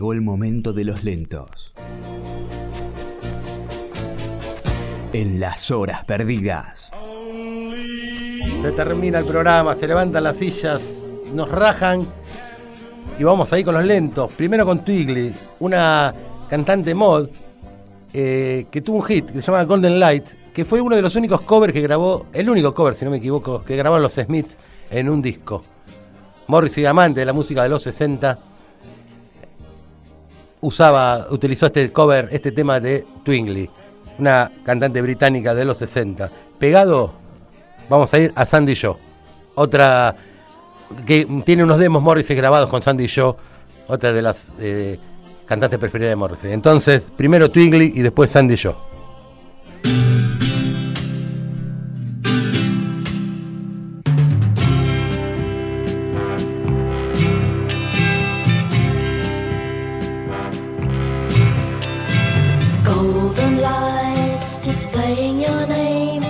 Llegó el momento de los lentos. En las horas perdidas. Se termina el programa, se levantan las sillas, nos rajan y vamos ahí con los lentos. Primero con Twiggly, una cantante mod eh, que tuvo un hit que se llama Golden Light, que fue uno de los únicos covers que grabó, el único cover, si no me equivoco, que grabaron los Smiths en un disco. Morris y Amante de la música de los 60 usaba, utilizó este cover, este tema de Twingly, una cantante británica de los 60. Pegado, vamos a ir a Sandy Shaw, otra que tiene unos demos Morrissey grabados con Sandy Shaw, otra de las eh, cantantes preferidas de Morrissey. Entonces, primero Twingly y después Sandy Shaw. Golden lights displaying your name.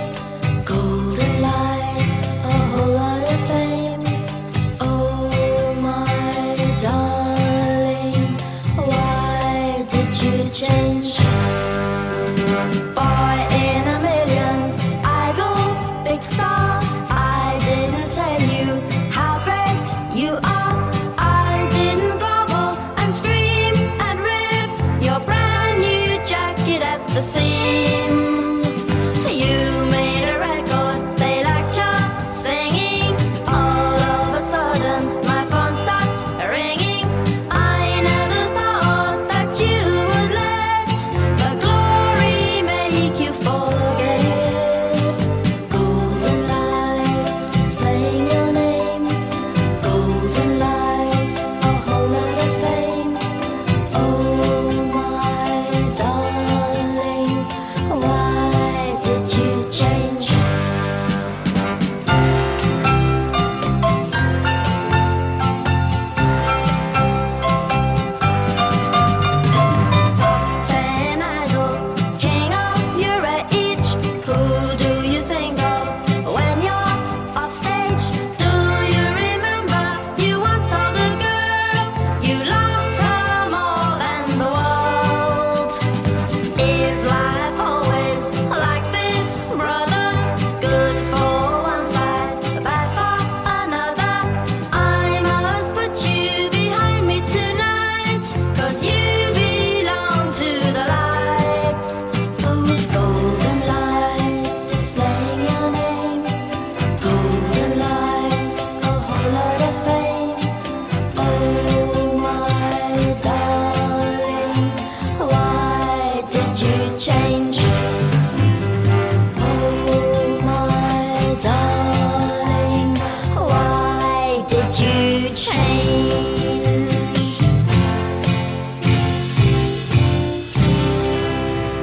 the same.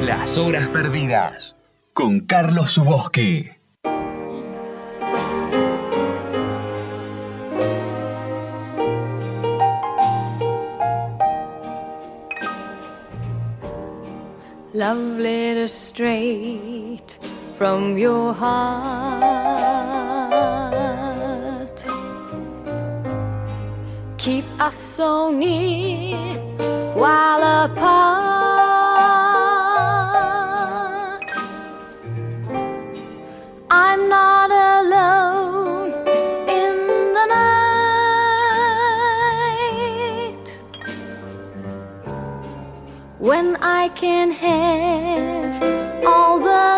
Las horas perdidas con Carlos Subosque. Love letter straight from your heart. keep us so near while apart. I'm not alone in the night when I can have all the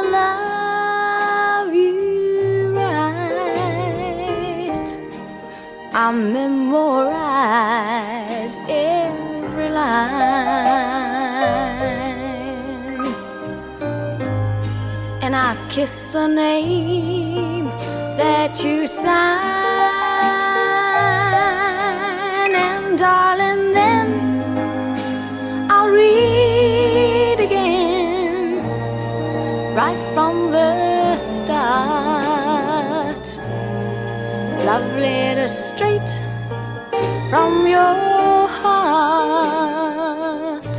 I memorize every line. And I kiss the name that you sign. And darling, then I'll read again right from the start love letter straight from your heart.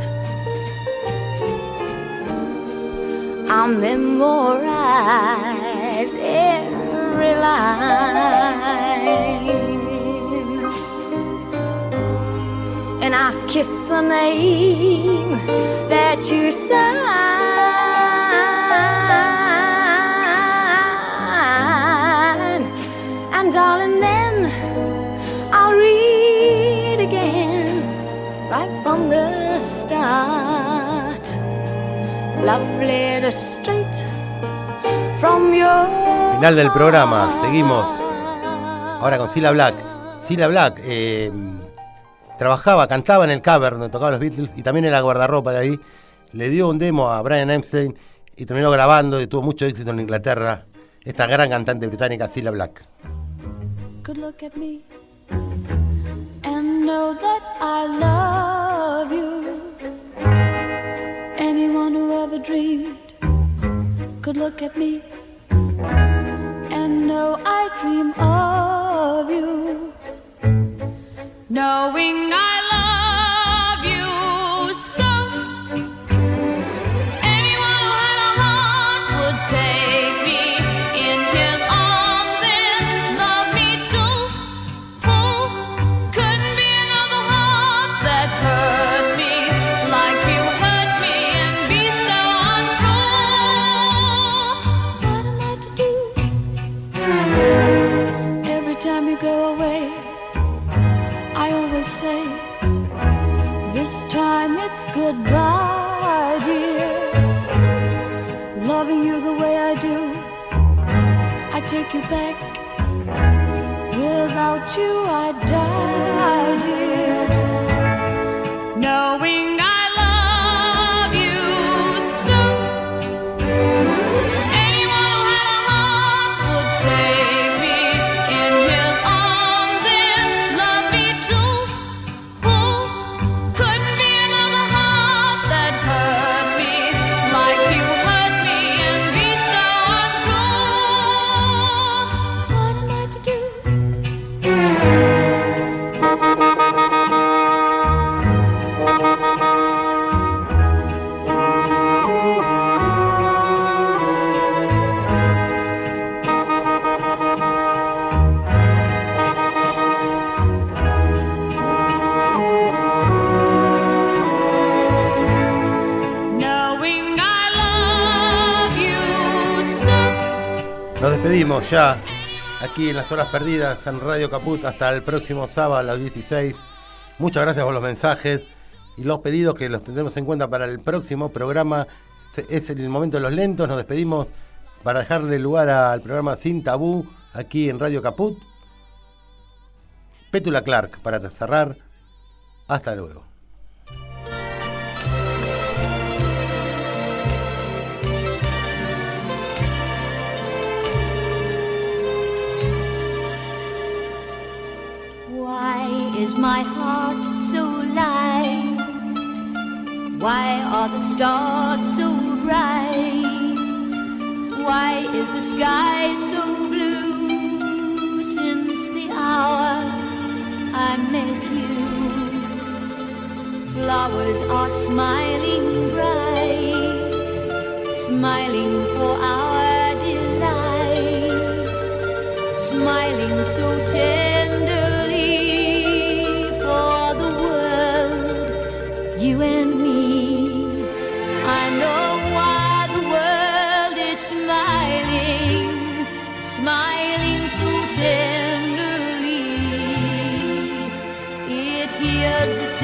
I memorize every line, and I kiss the name that you sign. from Final del programa, seguimos. Ahora con Cilla Black. Cilla Black eh, trabajaba, cantaba en el cavern donde tocaban los Beatles y también en la guardarropa de ahí. Le dio un demo a Brian Epstein y terminó grabando y tuvo mucho éxito en Inglaterra. Esta gran cantante británica, Cilla Black. could look at me and know I dream of you, knowing I. I do. despedimos ya aquí en las horas perdidas en Radio Caput hasta el próximo sábado a las 16. Muchas gracias por los mensajes y los pedidos que los tendremos en cuenta para el próximo programa. Es el momento de los lentos, nos despedimos para dejarle lugar al programa Sin Tabú aquí en Radio Caput. Pétula Clark para cerrar. Hasta luego. is my heart so light? Why are the stars so bright? Why is the sky so blue since the hour I met you? Flowers are smiling bright, smiling for our delight, smiling so tender.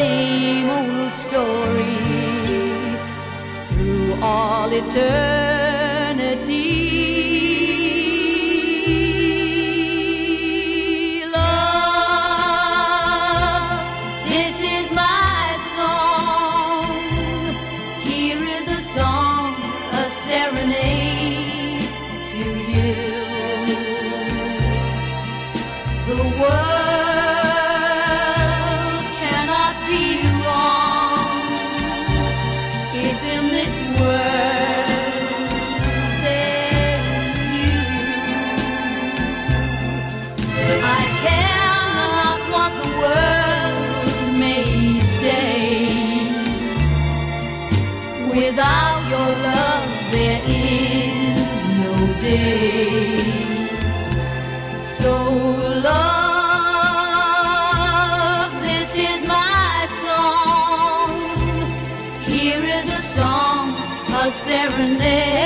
same old story through all eternity. happening.